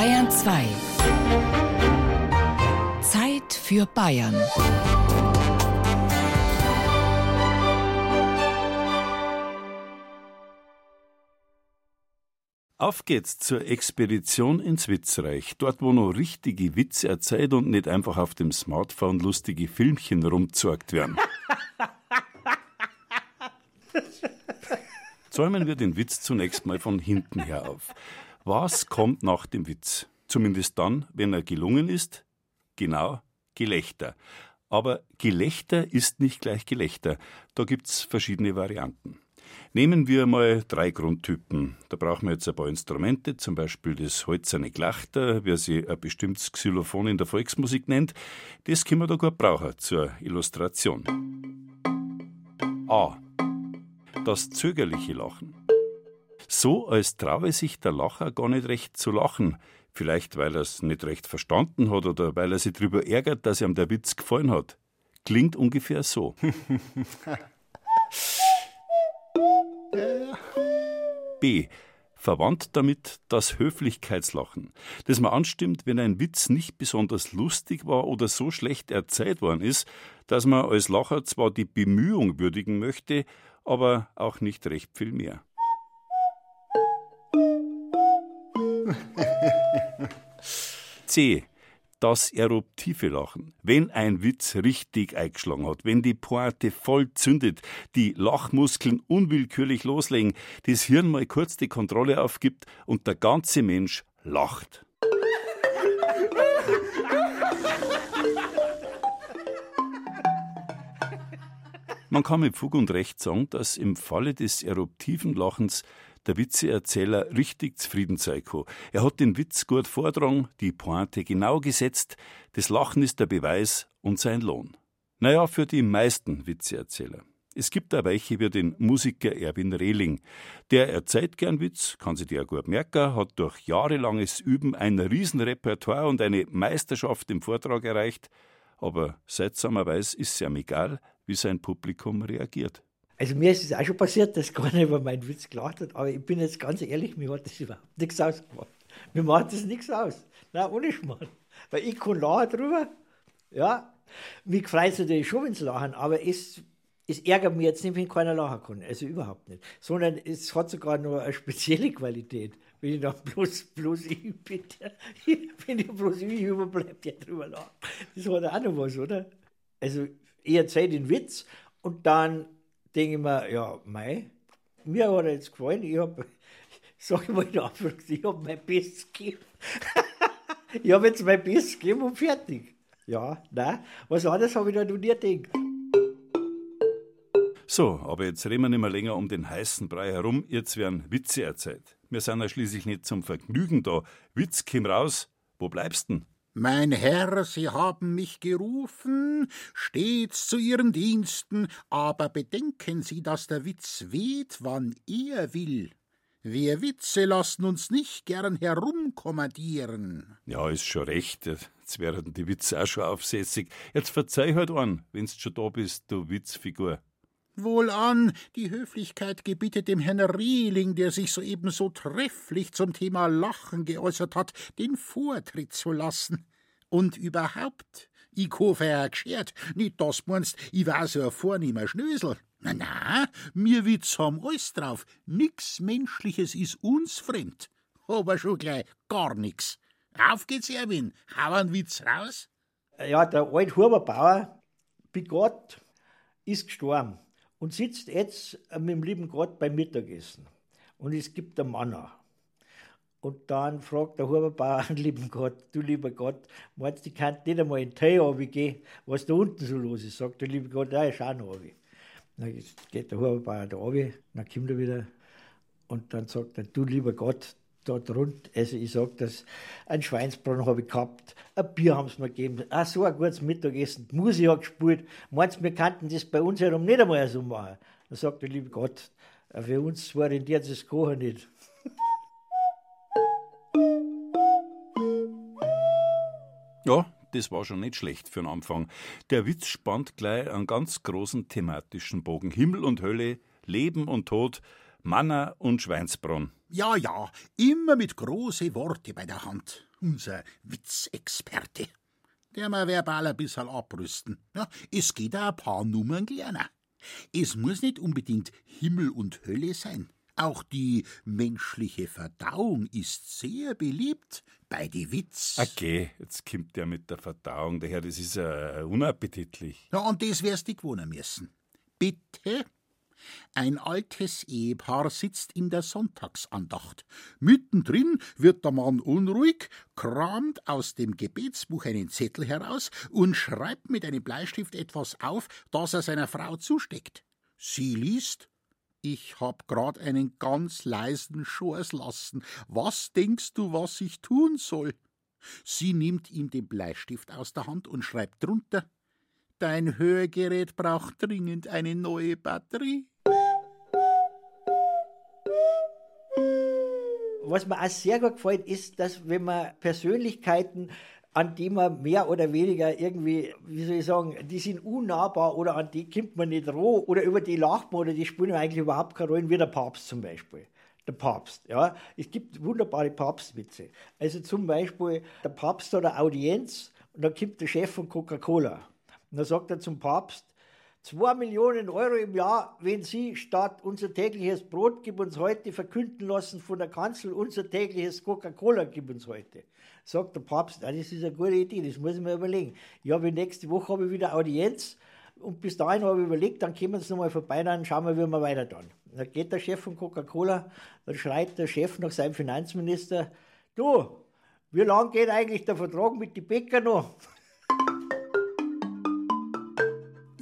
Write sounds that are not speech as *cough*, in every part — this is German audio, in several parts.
Bayern 2. Zeit für Bayern. Auf geht's zur Expedition ins Witzreich. Dort, wo noch richtige Witze erzählt und nicht einfach auf dem Smartphone lustige Filmchen rumzeugt werden. *laughs* Zäumen wir den Witz zunächst mal von hinten her auf. Was kommt nach dem Witz? Zumindest dann, wenn er gelungen ist? Genau, Gelächter. Aber Gelächter ist nicht gleich Gelächter. Da gibt's verschiedene Varianten. Nehmen wir mal drei Grundtypen. Da brauchen wir jetzt ein paar Instrumente, zum Beispiel das holzerne Glachter, wie sie ein bestimmtes Xylophon in der Volksmusik nennt. Das können wir da gut brauchen zur Illustration. A. Das zögerliche Lachen. So, als traue sich der Lacher gar nicht recht zu lachen. Vielleicht, weil er es nicht recht verstanden hat oder weil er sich darüber ärgert, dass ihm der Witz gefallen hat. Klingt ungefähr so. B. Verwandt damit das Höflichkeitslachen, das man anstimmt, wenn ein Witz nicht besonders lustig war oder so schlecht erzählt worden ist, dass man als Lacher zwar die Bemühung würdigen möchte, aber auch nicht recht viel mehr. C das eruptive Lachen. Wenn ein Witz richtig eingeschlagen hat, wenn die Pointe voll zündet, die Lachmuskeln unwillkürlich loslegen, das Hirn mal kurz die Kontrolle aufgibt und der ganze Mensch lacht. Man kann mit Fug und Recht sagen, dass im Falle des eruptiven Lachens der Witzeerzähler richtig zufrieden sein kann. Er hat den Witz gut vordrang, die Pointe genau gesetzt, das Lachen ist der Beweis und sein Lohn. Naja, für die meisten Witzeerzähler. Es gibt da welche wie den Musiker Erwin Rehling. Der erzählt gern Witz, kann sich der gut merken, hat durch jahrelanges Üben ein Riesenrepertoire und eine Meisterschaft im Vortrag erreicht, aber seltsamerweise ist es ihm egal, wie sein Publikum reagiert. Also mir ist es auch schon passiert, dass *laughs* keiner über meinen Witz gelacht hat, aber ich bin jetzt ganz ehrlich, mir hat das überhaupt nichts ausgemacht. Mir macht das nichts aus. Nein, ohne Schmarrn. Weil ich kann lachen drüber, ja. Mich freut es natürlich schon, wenn sie lachen, aber es, es ärgert mich jetzt nicht, wenn keiner lachen kann. Also überhaupt nicht. Sondern es hat sogar noch eine spezielle Qualität. Wenn ich dann *laughs* bloß, bloß ich bin, der, *laughs* wenn ich bloß ich überbleibt, der drüber lacht. Das hat auch noch was, oder? Also ich erzähle den Witz und dann denke ich mir, ja, mei, mir hat er jetzt gefallen. Ich habe, *laughs* sag ich mal in Anführungszeichen, ich habe mein Bestes gegeben. *laughs* ich habe jetzt mein Bestes gegeben und fertig. Ja, nein, was anderes habe ich da noch nie gedacht. So, aber jetzt reden wir nicht mehr länger um den heißen Brei herum, jetzt werden Witze erzählt. Wir sind ja schließlich nicht zum Vergnügen da. Witz, komm raus. Wo bleibst denn? Mein Herr, Sie haben mich gerufen, stets zu Ihren Diensten, aber bedenken Sie, dass der Witz weht, wann er will. Wir Witze lassen uns nicht gern herumkommandieren. Ja, ist schon recht. Jetzt wären die Witze auch schon aufsässig. Jetzt verzeih halt an, wenn's schon da bist, du Witzfigur. Wohlan, die Höflichkeit gebietet dem Herrn Rehling, der sich soeben so trefflich zum Thema Lachen geäußert hat, den Vortritt zu lassen. Und überhaupt, ich hoffe, er geschert, nicht das meinst, ich war so ein vornehmer Schnösel. Na, na, mir Witz haben alles drauf. Nix Menschliches ist uns fremd. Aber schon gleich gar nix. Auf geht's, Erwin, hau einen Witz raus. Ja, der alte Huberbauer, bei Gott, ist gestorben und sitzt jetzt mit dem lieben Gott beim Mittagessen. Und es gibt einen Manna. Und dann fragt der Huberbauer den lieben Gott, du lieber Gott, meinst du, ich kann nicht einmal in den Tee gehen, was da unten so los ist? Sagt der liebe Gott, ja, ich schau noch runter. Dann geht der Huberbauer da runter, dann kommt er wieder und dann sagt er, du lieber Gott, dort rund, also ich sag das, ein Schweinsbraten habe ich gehabt, ein Bier haben sie mir gegeben, ah, so ein gutes Mittagessen, die Musik hat gespielt, meinst wir könnten das bei uns herum nicht einmal so machen? Dann sagt der liebe Gott, für uns war in der das Kochen nicht. Ja, das war schon nicht schlecht für den Anfang. Der Witz spannt gleich einen ganz großen thematischen Bogen. Himmel und Hölle, Leben und Tod, Manner und Schweinsbronn. Ja, ja, immer mit große Worte bei der Hand. Unser Witzexperte. Der mal verbal ein bisschen abrüsten. Ja, es geht auch ein paar Nummern kleiner. Es muss nicht unbedingt Himmel und Hölle sein. Auch die menschliche Verdauung ist sehr beliebt bei die Witz. Okay, jetzt kommt der mit der Verdauung daher, das ist ja unappetitlich. Ja, und das wirst du gewohnen müssen. Bitte? Ein altes Ehepaar sitzt in der Sonntagsandacht. Mittendrin wird der Mann unruhig, kramt aus dem Gebetsbuch einen Zettel heraus und schreibt mit einem Bleistift etwas auf, das er seiner Frau zusteckt. Sie liest ich hab grad einen ganz leisen Schors lassen. Was denkst du, was ich tun soll? Sie nimmt ihm den Bleistift aus der Hand und schreibt drunter Dein Hörgerät braucht dringend eine neue Batterie. Was mir auch sehr gut gefällt, ist, dass wenn man Persönlichkeiten an die man mehr oder weniger irgendwie, wie soll ich sagen, die sind unnahbar oder an die kommt man nicht roh oder über die lacht man oder die spielen eigentlich überhaupt keine Rolle, wie der Papst zum Beispiel. Der Papst, ja. Es gibt wunderbare Papstwitze. Also zum Beispiel, der Papst hat eine Audienz und da kommt der Chef von Coca-Cola. Und dann sagt er zum Papst, Zwei Millionen Euro im Jahr, wenn Sie statt unser tägliches Brot gib uns heute verkünden lassen von der Kanzel, unser tägliches Coca-Cola gib uns heute. Sagt der Papst, ah, das ist eine gute Idee, das muss ich mir überlegen. Ja, wie nächste Woche habe ich wieder Audienz und bis dahin habe ich überlegt, dann kommen Sie nochmal vorbei, dann schauen wir, wie wir weiter tun. Dann geht der Chef von Coca-Cola, dann schreit der Chef nach seinem Finanzminister, du, wie lange geht eigentlich der Vertrag mit den Bäcker noch?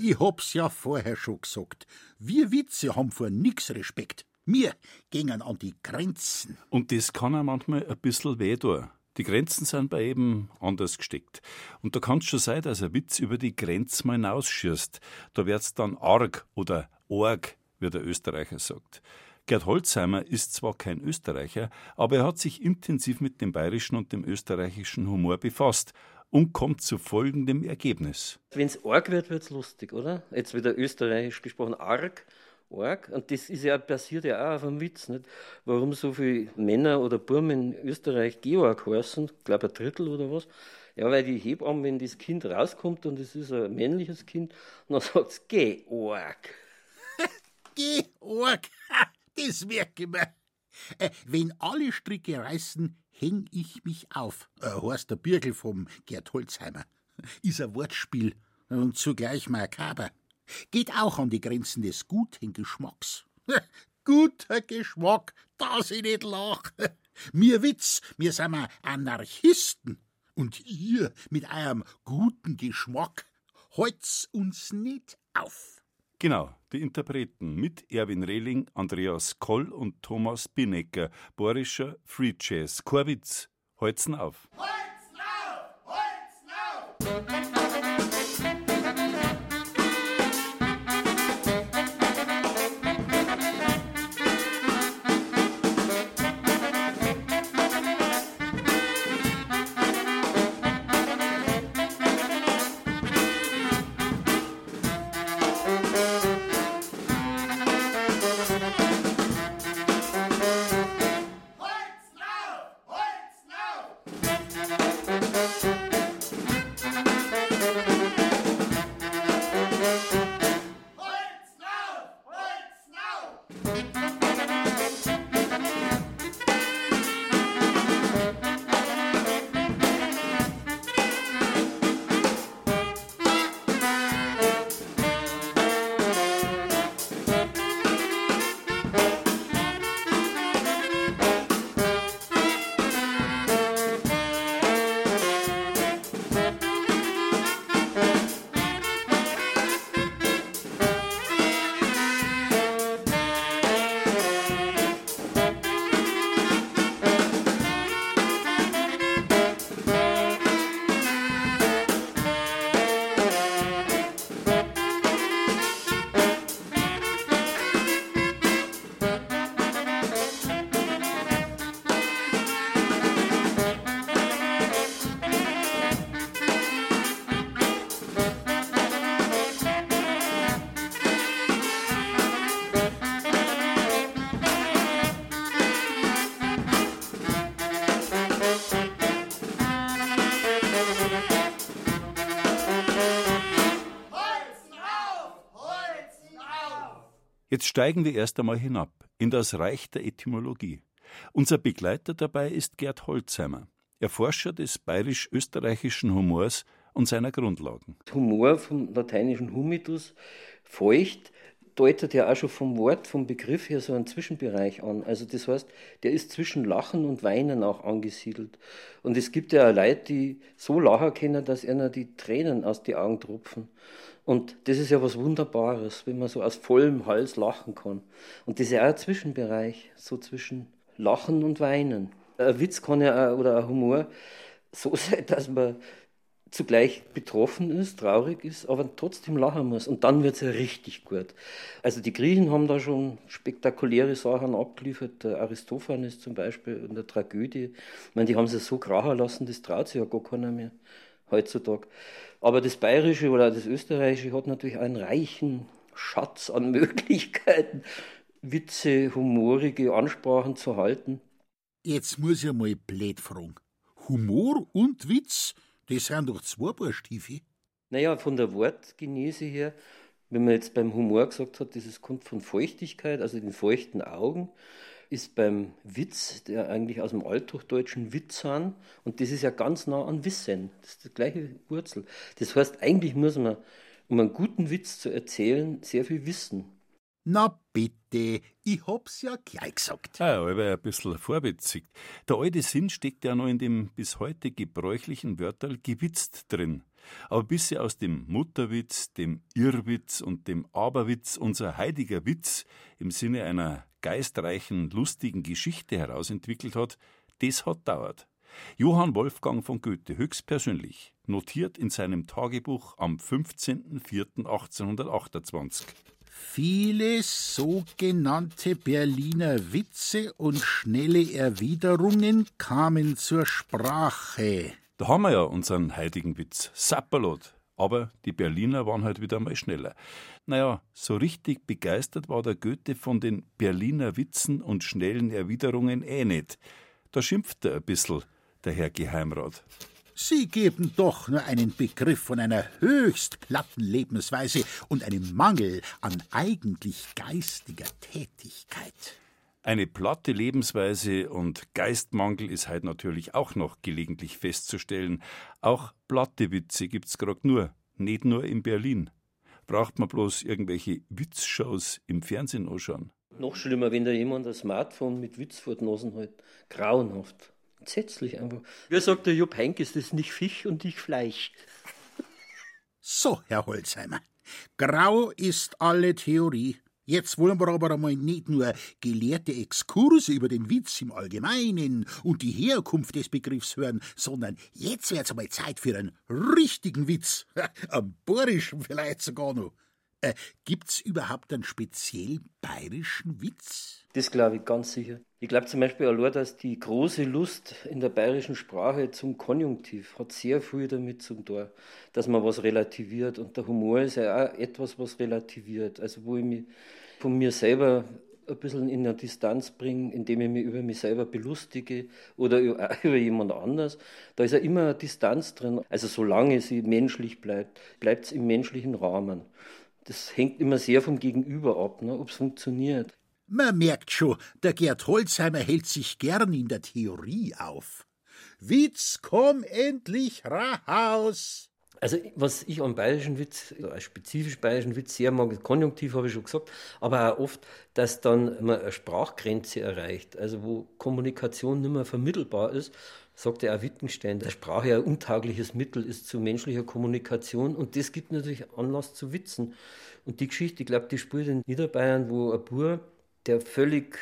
Ich hab's ja vorher schon gesagt. Wir Witze haben vor nix Respekt. Wir gehen an die Grenzen. Und das kann auch manchmal ein bisschen weh tun. Die Grenzen sind bei eben anders gesteckt. Und da kann es schon sein, dass ein Witz über die Grenze mal hinausschießt. Da wird's dann arg oder org, wie der Österreicher sagt. Gerd Holzheimer ist zwar kein Österreicher, aber er hat sich intensiv mit dem bayerischen und dem österreichischen Humor befasst und kommt zu folgendem Ergebnis. Wenn es arg wird, wird es lustig, oder? Jetzt wieder österreichisch gesprochen, arg, arg. Und das ist ja, passiert ja auch auf einem Witz, nicht? Warum so viele Männer oder Burmen in Österreich Georg heißen, ich glaube ein Drittel oder was. Ja, weil die Hebamme, wenn das Kind rauskommt und es ist ein männliches Kind, dann sagt es Georg. *laughs* Georg, das merke ich mir. Äh, wenn alle Stricke reißen, häng ich mich auf. Äh, Horst der Birgel vom Gerd Holzheimer. Ist ein Wortspiel und zugleich makaber. Geht auch an die Grenzen des guten Geschmacks. *laughs* Guter Geschmack, dass ich nicht lach. *laughs* Mir Witz, mir sind wir Anarchisten. Und ihr mit eurem guten Geschmack holt's uns nicht auf. Genau, die Interpreten mit Erwin Rehling, Andreas Koll und Thomas Binecker, Borischer Free Jazz. Korwitz. Holzen auf! Jetzt steigen wir erst einmal hinab in das Reich der Etymologie. Unser Begleiter dabei ist Gerd Holzheimer, Erforscher des bayerisch-österreichischen Humors und seiner Grundlagen. Humor vom lateinischen humitus, feucht, deutet ja auch schon vom Wort, vom Begriff her so einen Zwischenbereich an. Also das heißt, der ist zwischen Lachen und Weinen auch angesiedelt. Und es gibt ja auch Leute, die so lachen können, dass ihnen die Tränen aus den Augen tropfen. Und das ist ja was Wunderbares, wenn man so aus vollem Hals lachen kann. Und das ist ja auch ein Zwischenbereich, so zwischen Lachen und Weinen. Ein Witz kann ja auch, oder ein Humor so *laughs* sein, dass man zugleich betroffen ist, traurig ist, aber trotzdem lachen muss. Und dann wird es ja richtig gut. Also die Griechen haben da schon spektakuläre Sachen abgeliefert. Der Aristophanes zum Beispiel in der Tragödie. Ich meine, die haben sie so krachen lassen, das traut sich ja gar keiner mehr heutzutage. Aber das Bayerische oder das Österreichische hat natürlich einen reichen Schatz an *laughs* Möglichkeiten, Witze, humorige Ansprachen zu halten. Jetzt muss ich mal blöd fragen. Humor und Witz, das sind doch zwei Paar Stiefel. Naja, von der Wortgenese her, wenn man jetzt beim Humor gesagt hat, das kommt von Feuchtigkeit, also den feuchten Augen, ist beim Witz, der eigentlich aus dem Althochdeutschen Witzan, und das ist ja ganz nah an Wissen, das ist die gleiche Wurzel. Das heißt, eigentlich muss man, um einen guten Witz zu erzählen, sehr viel wissen. Na bitte, ich hab's ja gleich gesagt. Ah, aber ein bisschen vorwitzig. Der alte Sinn steckt ja noch in dem bis heute gebräuchlichen Wörterl gewitzt drin. Aber bis sie aus dem Mutterwitz, dem Irrwitz und dem Aberwitz unser heiliger Witz im Sinne einer geistreichen, lustigen Geschichte herausentwickelt hat, das hat dauert. Johann Wolfgang von Goethe höchstpersönlich notiert in seinem Tagebuch am 15.04.1828. Viele sogenannte Berliner Witze und schnelle Erwiderungen kamen zur Sprache. Da haben wir ja unseren heutigen Witz, Sapperlot. Aber die Berliner waren halt wieder mal schneller. Naja, so richtig begeistert war der Goethe von den Berliner Witzen und schnellen Erwiderungen eh nicht. Da schimpft er ein bisschen, der Herr Geheimrat. Sie geben doch nur einen Begriff von einer höchst platten Lebensweise und einem Mangel an eigentlich geistiger Tätigkeit. Eine platte Lebensweise und Geistmangel ist halt natürlich auch noch gelegentlich festzustellen. Auch platte Witze gibt's grad nur, nicht nur in Berlin. Braucht man bloß irgendwelche Witzshows im Fernsehen anschauen. Noch schlimmer, wenn da jemand ein Smartphone mit Witz vor den Nasen hat. Grauenhaft entsetzlich einfach. Wie sagt der Jupp das ist nicht Fisch und nicht Fleisch. So, Herr Holzheimer, grau ist alle Theorie. Jetzt wollen wir aber einmal nicht nur gelehrte Exkurse über den Witz im Allgemeinen und die Herkunft des Begriffs hören, sondern jetzt wird's einmal Zeit für einen richtigen Witz. *laughs* Am Borischen vielleicht sogar noch. Äh, gibt's überhaupt einen speziell bayerischen Witz? Das glaube ich ganz sicher. Ich glaube zum Beispiel allein, dass die große Lust in der bayerischen Sprache zum Konjunktiv hat sehr viel damit zu tun, dass man was relativiert. Und der Humor ist ja auch etwas, was relativiert. Also wo ich mich von mir selber ein bisschen in eine Distanz bringe, indem ich mich über mich selber belustige oder über *laughs* jemand anders. Da ist ja immer eine Distanz drin. Also solange sie menschlich bleibt, bleibt es im menschlichen Rahmen. Das hängt immer sehr vom Gegenüber ab, ne, ob es funktioniert. Man merkt schon, der Gerd Holzheimer hält sich gern in der Theorie auf. Witz, komm endlich raus! Also, was ich am bayerischen Witz, als spezifisch bayerischen Witz sehr mag, Konjunktiv habe ich schon gesagt, aber auch oft, dass dann man eine Sprachgrenze erreicht, also wo Kommunikation nicht mehr vermittelbar ist, sagt ja auch Wittgenstein, dass Sprache ein untaugliches Mittel ist zu menschlicher Kommunikation und das gibt natürlich Anlass zu Witzen. Und die Geschichte, ich glaube, die spielt in Niederbayern, wo ein Bub der völlig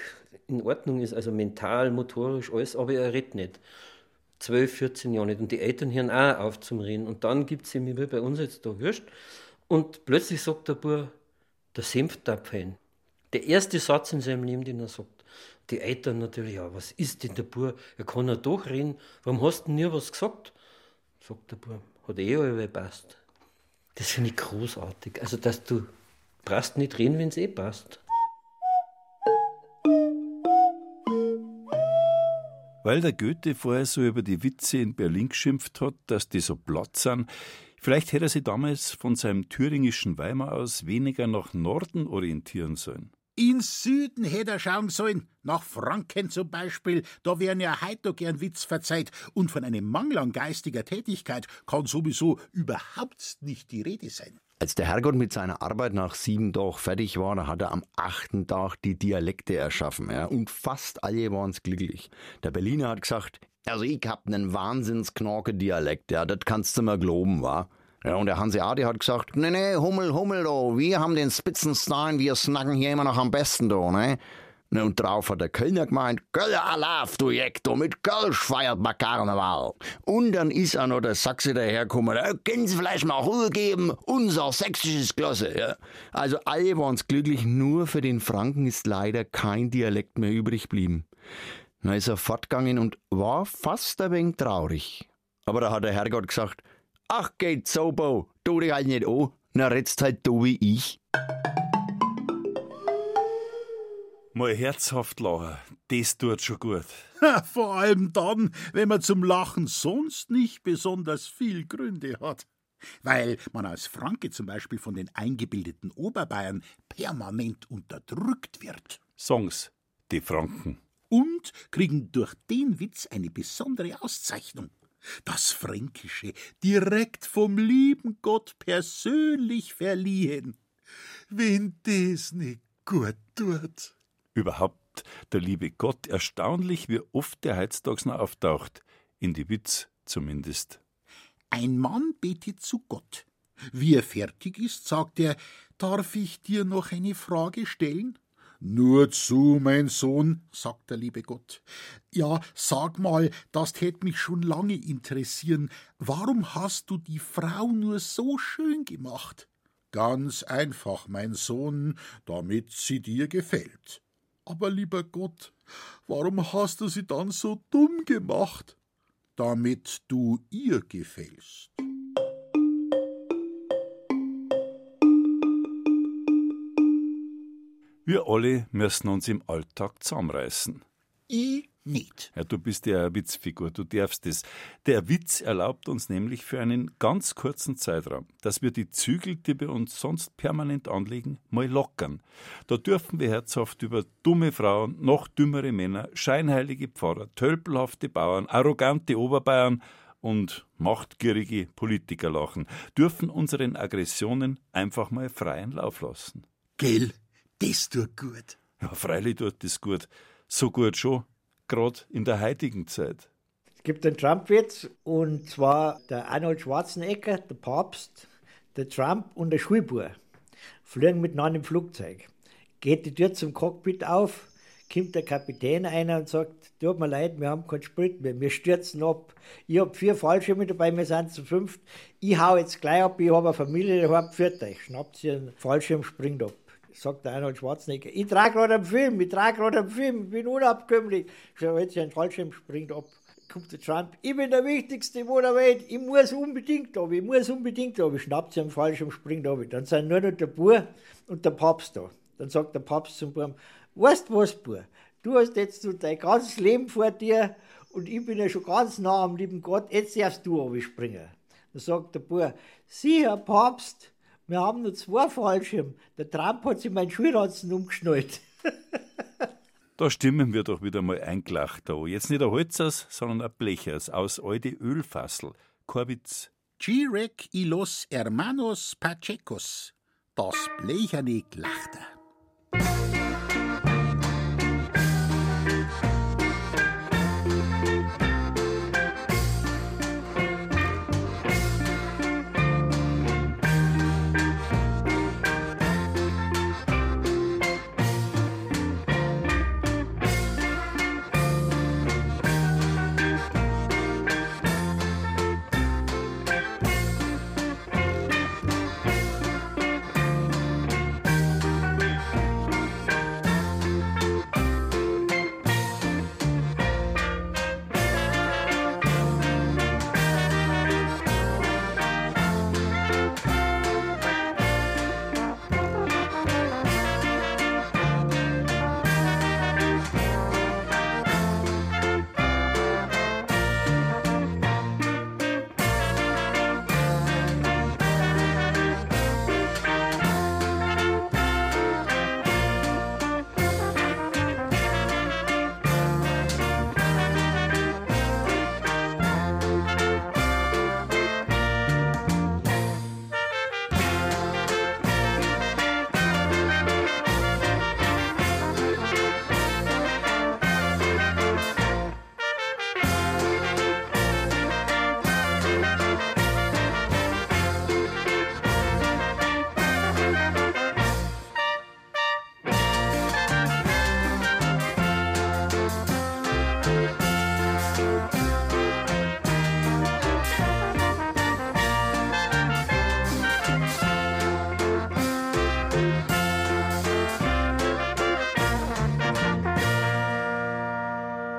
in Ordnung ist, also mental, motorisch, alles, aber er redet nicht. 12, 14 Jahre nicht. Und die Eltern hören auch auf zum Reden. Und dann gibt es ihm, wie bei uns jetzt da Würst. Und plötzlich sagt der Bub, der Senftapfen. Der erste Satz in seinem Leben, den er sagt. Die Eltern natürlich, ja, was ist denn der Bub? Er kann ja doch reden. Warum hast du nie was gesagt? Sagt der Bub, hat eh alle passt. Das finde ich großartig. Also, dass du brauchst nicht reden, wenn es eh passt. Weil der Goethe vorher so über die Witze in Berlin geschimpft hat, dass die so platt sind, vielleicht hätte er sich damals von seinem thüringischen Weimar aus weniger nach Norden orientieren sollen. In Süden hätte er schauen sollen, nach Franken zum Beispiel, da wären ja heute gern Witz verzeiht, und von einem Mangel an geistiger Tätigkeit kann sowieso überhaupt nicht die Rede sein. Als der Herrgott mit seiner Arbeit nach sieben Tagen fertig war, da hat er am achten Tag die Dialekte erschaffen, ja, und fast alle waren's glücklich. Der Berliner hat gesagt, also ich hab nen Wahnsinnsknorke-Dialekt, ja, das kannst du mir glauben, wa? Ja, und der Hanseati hat gesagt, nee, nee, Hummel, Hummel, do, wir haben den Spitzenstein, wir snacken hier immer noch am besten, do, ne? Ne, und drauf hat der Kölner gemeint, Gölle Alaf, du Jeck, du, mit Kölsch feiert man Karneval. Und dann ist auch noch der Sachse dahergekommen, äh, können Sie vielleicht mal Ruhe geben, unser sächsisches Klasse, ja. Also alle waren's glücklich, nur für den Franken ist leider kein Dialekt mehr übrig geblieben. Dann ist er fortgegangen und war fast ein wenig traurig. Aber da hat der Herrgott gesagt, ach geht so, Bo, tu dich halt nicht an, na redst halt du wie ich. Mal herzhaft lachen, das tut schon gut. Vor allem dann, wenn man zum Lachen sonst nicht besonders viel Gründe hat. Weil man als Franke zum Beispiel von den eingebildeten Oberbayern permanent unterdrückt wird. Songs, die Franken. Und kriegen durch den Witz eine besondere Auszeichnung. Das Fränkische direkt vom lieben Gott persönlich verliehen. Wenn das nicht gut tut. Überhaupt der liebe Gott, erstaunlich, wie oft der heutzutage noch auftaucht. In die Witz zumindest. Ein Mann betet zu Gott. Wie er fertig ist, sagt er, darf ich dir noch eine Frage stellen? Nur zu, mein Sohn, sagt der liebe Gott. Ja, sag mal, das tät mich schon lange interessieren. Warum hast du die Frau nur so schön gemacht? Ganz einfach, mein Sohn, damit sie dir gefällt. Aber lieber Gott, warum hast du sie dann so dumm gemacht? Damit du ihr gefällst. Wir alle müssen uns im Alltag zusammenreißen. Ich nicht. Ja, du bist ja eine Witzfigur, du darfst es. Der Witz erlaubt uns nämlich für einen ganz kurzen Zeitraum, dass wir die Zügel, die wir uns sonst permanent anlegen, mal lockern. Da dürfen wir herzhaft über dumme Frauen, noch dümmere Männer, scheinheilige Pfarrer, tölpelhafte Bauern, arrogante Oberbayern und machtgierige Politiker lachen, dürfen unseren Aggressionen einfach mal freien Lauf lassen. Gell, das tut gut. Ja, freilich tut das gut. So gut schon, gerade in der heutigen Zeit. Es gibt einen Trump-Witz und zwar der Arnold Schwarzenegger, der Papst, der Trump und der Schulbur fliegen miteinander im Flugzeug. Geht die Tür zum Cockpit auf, kommt der Kapitän ein und sagt, tut mir leid, wir haben keinen Sprit mehr, wir stürzen ab. Ich habe vier Fallschirme dabei, wir sind zu fünft. Ich hau jetzt gleich ab, ich habe eine Familie daheim, führt euch. Schnappt sie einen Fallschirm, springt ab sagt der Arnold Schwarzenegger, ich trage gerade einen Film, ich trage gerade einen Film, ich bin unabkömmlich. Ich sage, jetzt ein Fallschirm springt ab. Kommt der Trump, ich bin der Wichtigste Mann der Welt, ich muss unbedingt ab, ich muss unbedingt ab. Ich schnapp sie einen Fallschirm, springt ab. Dann sind nur noch der Bur und der Papst da. Dann sagt der Papst zum Bur, weißt du was, Bur, du hast jetzt so dein ganzes Leben vor dir und ich bin ja schon ganz nah am lieben Gott, jetzt darfst du springen. Dann sagt der Bur, Sie, Herr Papst, wir haben nur zwei Fallschirme. Der Trump hat sich meinen Schulranzen umgeschnallt. *laughs* Da stimmen wir doch wieder mal eingelacht da. Jetzt nicht ein Holzers, sondern ein Blechers aus alte Ölfassel. Korwitz. Chirec y los hermanos Pachecos. Das blecherne Glachter.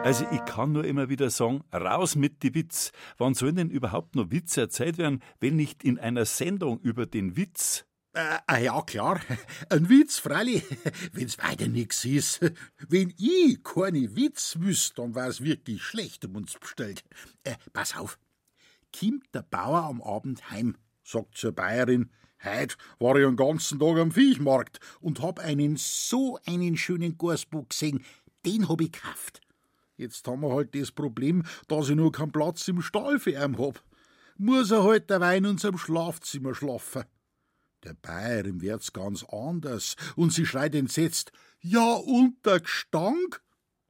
Also ich kann nur immer wieder sagen, raus mit die Witz. Wann sollen denn überhaupt noch Witze erzählt werden, wenn nicht in einer Sendung über den Witz? Äh, ah ja, klar. *laughs* Ein Witz, freilich, *laughs* wenn's weiter nix ist. *laughs* Wenn ich keine Witz wüsste, dann wär's wirklich schlecht um uns bestellt. Äh, pass auf. Kimmt der Bauer am Abend heim, sagt zur Bayerin, Heut war ich den ganzen Tag am Viechmarkt und hab einen so einen schönen Gorsbock gesehen, den hab ich gekauft. Jetzt haben wir halt das Problem, dass ich nur keinen Platz im Stall für ihn hab. Muss er halt dabei in unserem Schlafzimmer schlafen. Der Bayerin wird's ganz anders und sie schreit entsetzt: Ja, und der Gestank?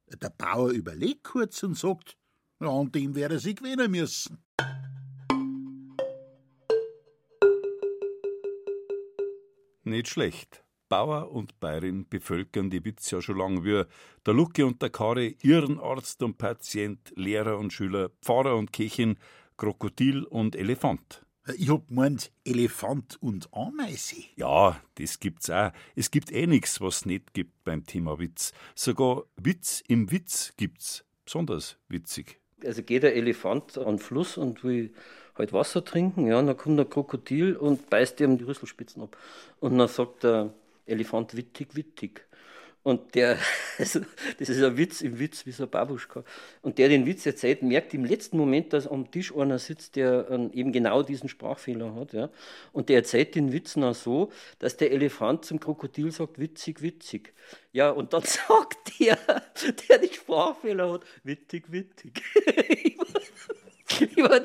Der Bauer überlegt kurz und sagt: Ja, an dem wäre sie gewöhnen müssen. Nicht schlecht. Bauer und Bayerin bevölkern die Witz ja schon lang wie der Lucke und der Kare, Irrenarzt und Patient, Lehrer und Schüler, Pfarrer und Kirchen, Krokodil und Elefant. Ich hab gemeint, Elefant und Ameise. Ja, das gibt's auch. Es gibt eh nix, was nicht gibt beim Thema Witz. Sogar Witz im Witz gibt's. Besonders witzig. Also geht der Elefant an den Fluss und will halt Wasser trinken, ja, und dann kommt ein Krokodil und beißt ihm die Rüsselspitzen ab. Und dann sagt der Elefant wittig, wittig. Und der, *laughs* also, das ist ein Witz im Witz, wie so ein Babuschka. Und der den Witz erzählt, merkt im letzten Moment, dass am Tisch einer sitzt, der eben genau diesen Sprachfehler hat. Ja. Und der erzählt den Witz noch so, dass der Elefant zum Krokodil sagt, witzig, witzig. Ja, und dann *laughs* sagt der, der den Sprachfehler hat, wittig, wittig. *laughs* Ich mein,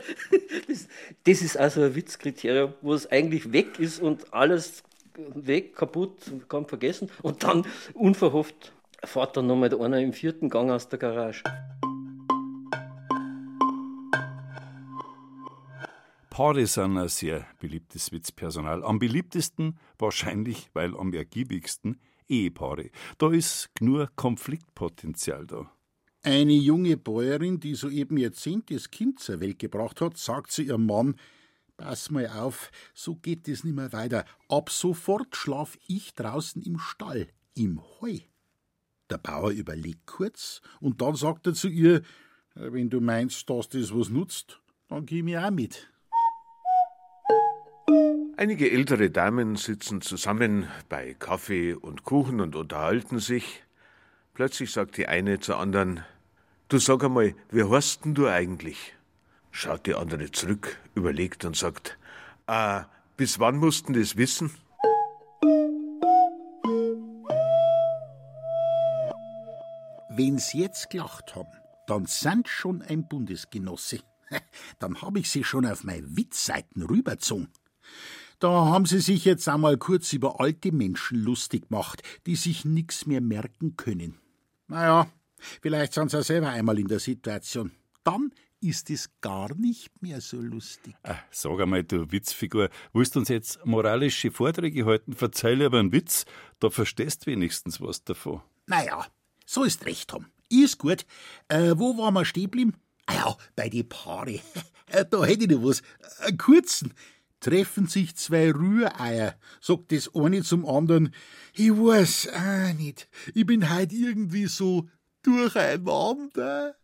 das, das ist also ein Witzkriterium, wo es eigentlich weg ist und alles weg, kaputt, kann vergessen. Und dann unverhofft fährt dann nochmal einer im vierten Gang aus der Garage. Paare sind ein sehr beliebtes Witzpersonal. Am beliebtesten, wahrscheinlich, weil am ergiebigsten, Ehepaare. Da ist nur Konfliktpotenzial da. Eine junge Bäuerin, die soeben ihr zehntes Kind zur Welt gebracht hat, sagt zu ihrem Mann, Pass mal auf, so geht es nimmer weiter. Ab sofort schlaf ich draußen im Stall, im Heu. Der Bauer überlegt kurz und dann sagt er zu ihr, wenn du meinst, dass das was nutzt, dann geh mir auch mit. Einige ältere Damen sitzen zusammen bei Kaffee und Kuchen und unterhalten sich. Plötzlich sagt die eine zur anderen, Du sag einmal, wie heißt denn du eigentlich? Schaut die andere zurück, überlegt und sagt, äh, bis wann mussten das wissen? Wenn sie jetzt gelacht haben, dann sind schon ein Bundesgenosse. *laughs* Dann hab ich sie schon auf meine Witzseiten rübergezogen. Da haben sie sich jetzt einmal kurz über alte Menschen lustig gemacht, die sich nix mehr merken können. Naja, vielleicht sind sie selber einmal in der Situation. Dann ist es gar nicht mehr so lustig. Ach, sag einmal, du Witzfigur, willst du uns jetzt moralische Vorträge halten? Verzeih lieber einen Witz, da verstehst wenigstens was davon. Naja, so ist recht, Tom. Ist gut. Äh, wo waren wir stehen geblieben? Ah ja, bei die Paare. *laughs* da hätte ich noch was. Einen kurzen. Treffen sich zwei Rühreier, sagt das eine zum anderen. Ich weiß auch nicht. Ich bin heut irgendwie so durcheinander.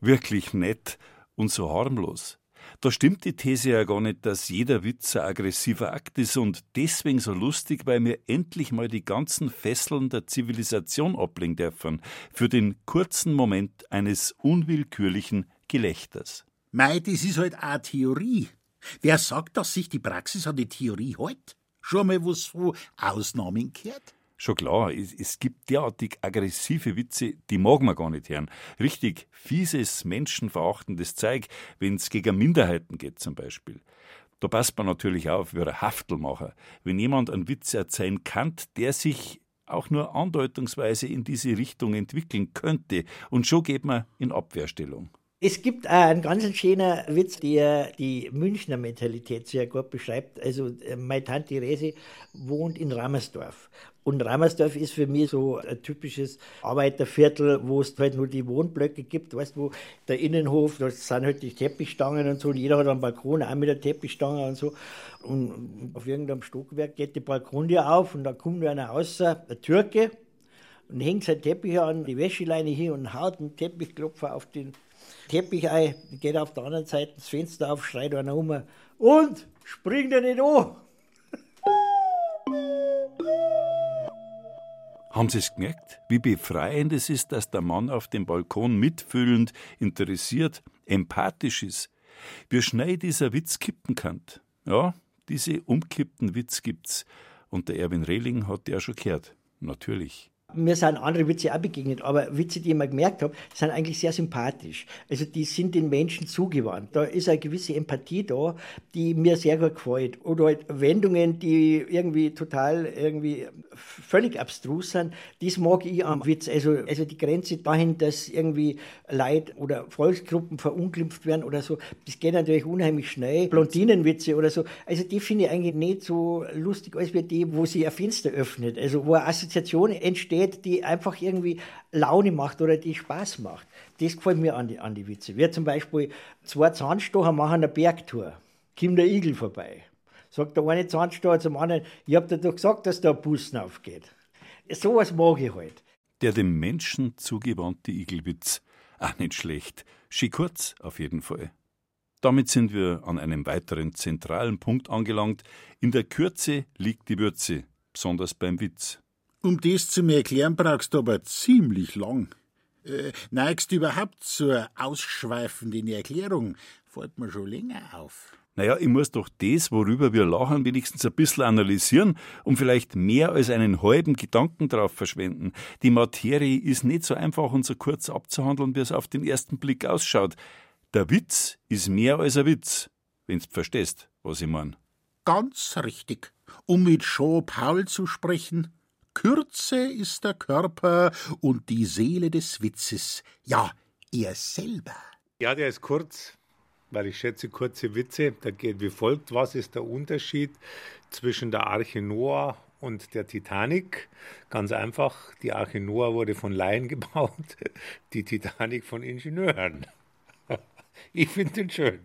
Wirklich nett und so harmlos. Da stimmt die These ja gar nicht, dass jeder Witz ein aggressiver Akt ist und deswegen so lustig, weil wir endlich mal die ganzen Fesseln der Zivilisation ablegen dürfen, für den kurzen Moment eines unwillkürlichen Gelächters. Mei, das ist halt auch Theorie. Wer sagt, dass sich die Praxis an die Theorie hält? Schon mal was von Ausnahmen gehört? Schon klar, es, gibt derartig aggressive Witze, die mag man gar nicht hören. Richtig fieses, menschenverachtendes Zeug, wenn es gegen Minderheiten geht zum Beispiel. Da passt man natürlich auf wie ein Haftelmacher. Wenn jemand einen Witz erzählen kann, der sich auch nur andeutungsweise in diese Richtung entwickeln könnte, und schon geht man in Abwehrstellung. Es gibt auch einen ganz schönen Witz, der die Münchner Mentalität sehr gut beschreibt. Also äh, meine Tante Rese wohnt in Rammersdorf. Und Rammersdorf ist für mich so ein typisches Arbeiterviertel, wo es halt nur die Wohnblöcke gibt, weißt wo der Innenhof, da sind halt die Teppichstangen und so, und jeder hat einen Balkon, auch mit der Teppichstange und so. Und auf irgendeinem Stockwerk geht die Balkontür auf und da kommt einer raus, ein Türke, und hängt sein Teppich an, die Wäscheleine hier und haut einen Teppichklopfer auf den Teppich ein, geht auf der anderen Seite das Fenster auf, schreit einer um und springt er nicht an. Haben Sie es gemerkt, wie befreiend es ist, dass der Mann auf dem Balkon mitfühlend, interessiert, empathisch ist? Wie schnell dieser Witz kippen kann. Ja, diese umkippten Witz gibt's. Und der Erwin Rehling hat ja schon gehört. Natürlich. Mir sind andere Witze auch begegnet, aber Witze, die ich mal gemerkt habe, sind eigentlich sehr sympathisch. Also die sind den Menschen zugewandt. Da ist eine gewisse Empathie da, die mir sehr gut gefällt. Oder halt Wendungen, die irgendwie total irgendwie völlig abstrus sind. Das mag ich am Witz. Also, also die Grenze dahin, dass irgendwie Leid oder Volksgruppen verunglimpft werden oder so, das geht natürlich unheimlich schnell. Blondinenwitze oder so. Also die finde ich eigentlich nicht so lustig als wie die, wo sich ein Fenster öffnet. Also wo eine Assoziation entsteht steht, die einfach irgendwie Laune macht oder die Spaß macht. Das gefällt mir an die, an die Witze. Wie zum Beispiel zwei Zahnstocher machen eine Bergtour. Kommt der Igel vorbei. Sagt der eine Zahnstocher zum anderen, ich hab dir doch gesagt, dass da ein Bus aufgeht. Sowas mag ich halt. Der dem Menschen zugewandte Igelwitz. Ach, nicht schlecht. Schi kurz auf jeden Fall. Damit sind wir an einem weiteren zentralen Punkt angelangt. In der Kürze liegt die Würze, besonders beim Witz. Um das zu mir erklären, brauchst du aber ziemlich lang. Äh, neigst du überhaupt zur ausschweifenden Erklärung? Fällt mir schon länger auf. Naja, ich muss doch das, worüber wir lachen, wenigstens ein bisschen analysieren und vielleicht mehr als einen halben Gedanken drauf verschwenden. Die Materie ist nicht so einfach und so kurz abzuhandeln, wie es auf den ersten Blick ausschaut. Der Witz ist mehr als ein Witz, wenn's verstehst, was ich mein. Ganz richtig. Um mit Jean Paul zu sprechen, Kürze ist der Körper und die Seele des Witzes, ja, er selber. Ja, der ist kurz, weil ich schätze kurze Witze. Da geht wie folgt: Was ist der Unterschied zwischen der Arche Noah und der Titanic? Ganz einfach: Die Arche Noah wurde von Laien *laughs* gebaut, die Titanic von Ingenieuren. *laughs* Ich finde den schön.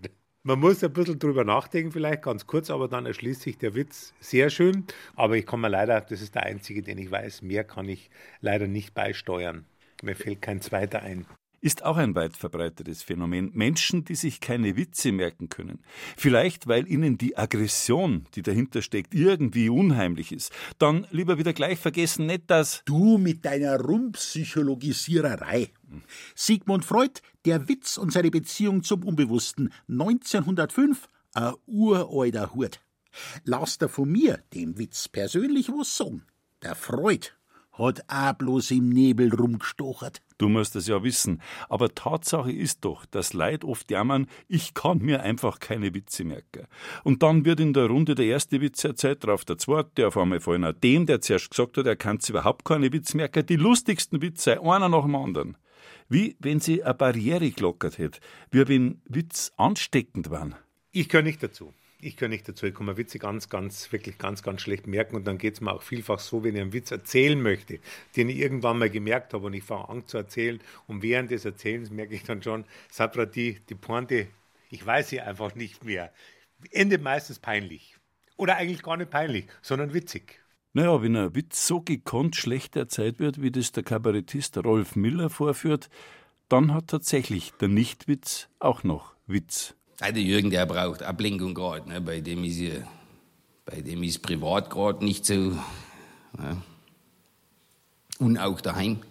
Man muss ein bisschen drüber nachdenken, vielleicht ganz kurz, aber dann erschließt sich der Witz sehr schön. Aber ich kann mir leider, das ist der einzige, den ich weiß, mehr kann ich leider nicht beisteuern. Mir fällt kein zweiter ein ist auch ein weit verbreitetes Phänomen. Menschen, die sich keine Witze merken können. Vielleicht, weil ihnen die Aggression, die dahinter steckt, irgendwie unheimlich ist. Dann lieber wieder gleich vergessen, nicht das. Du mit deiner Rumpsychologisiererei. Sigmund Freud, der Witz und seine Beziehung zum Unbewussten. 1905, ein uralter Hut. Lass dir von mir, dem Witz, persönlich was sagen. Der Freud hat auch bloß im Nebel rumgestochert. Du musst es ja wissen. Aber Tatsache ist doch, dass Leid oft jammern, ich kann mir einfach keine Witze merken. Und dann wird in der Runde der erste Witz erzählt, drauf der zweite, auf einmal fallen auch dem, der zuerst gesagt hat, er kann sich überhaupt keine Witze merken, die lustigsten Witze, einer nach dem anderen. Wie wenn sie eine Barriere gelockert hätte, wie wenn Witz ansteckend waren. Ich gehöre nicht dazu ich gehöre nicht dazu. Ich kann mir Witze ganz, ganz, wirklich ganz, ganz schlecht merken. Und dann geht es mir auch vielfach so, wenn ich einen Witz erzählen möchte, den ich irgendwann mal gemerkt habe und ich fange an zu erzählen. Und während des Erzählens merke ich dann schon, Sabra, die, die Pointe, ich weiß sie einfach nicht mehr. Endet meistens peinlich. Oder eigentlich gar nicht peinlich, sondern witzig. Naja, wenn ein Witz so gekonnt schlecht erzählt wird, wie das der Kabarettist Rolf Miller vorführt, dann hat tatsächlich der Nichtwitz auch noch Witz. Der Jürgen, der braucht Ablenkung gerade. Ne? Bei dem ist ja, bei dem ist privat gerade nicht so. Ne? Und auch daheim. *laughs*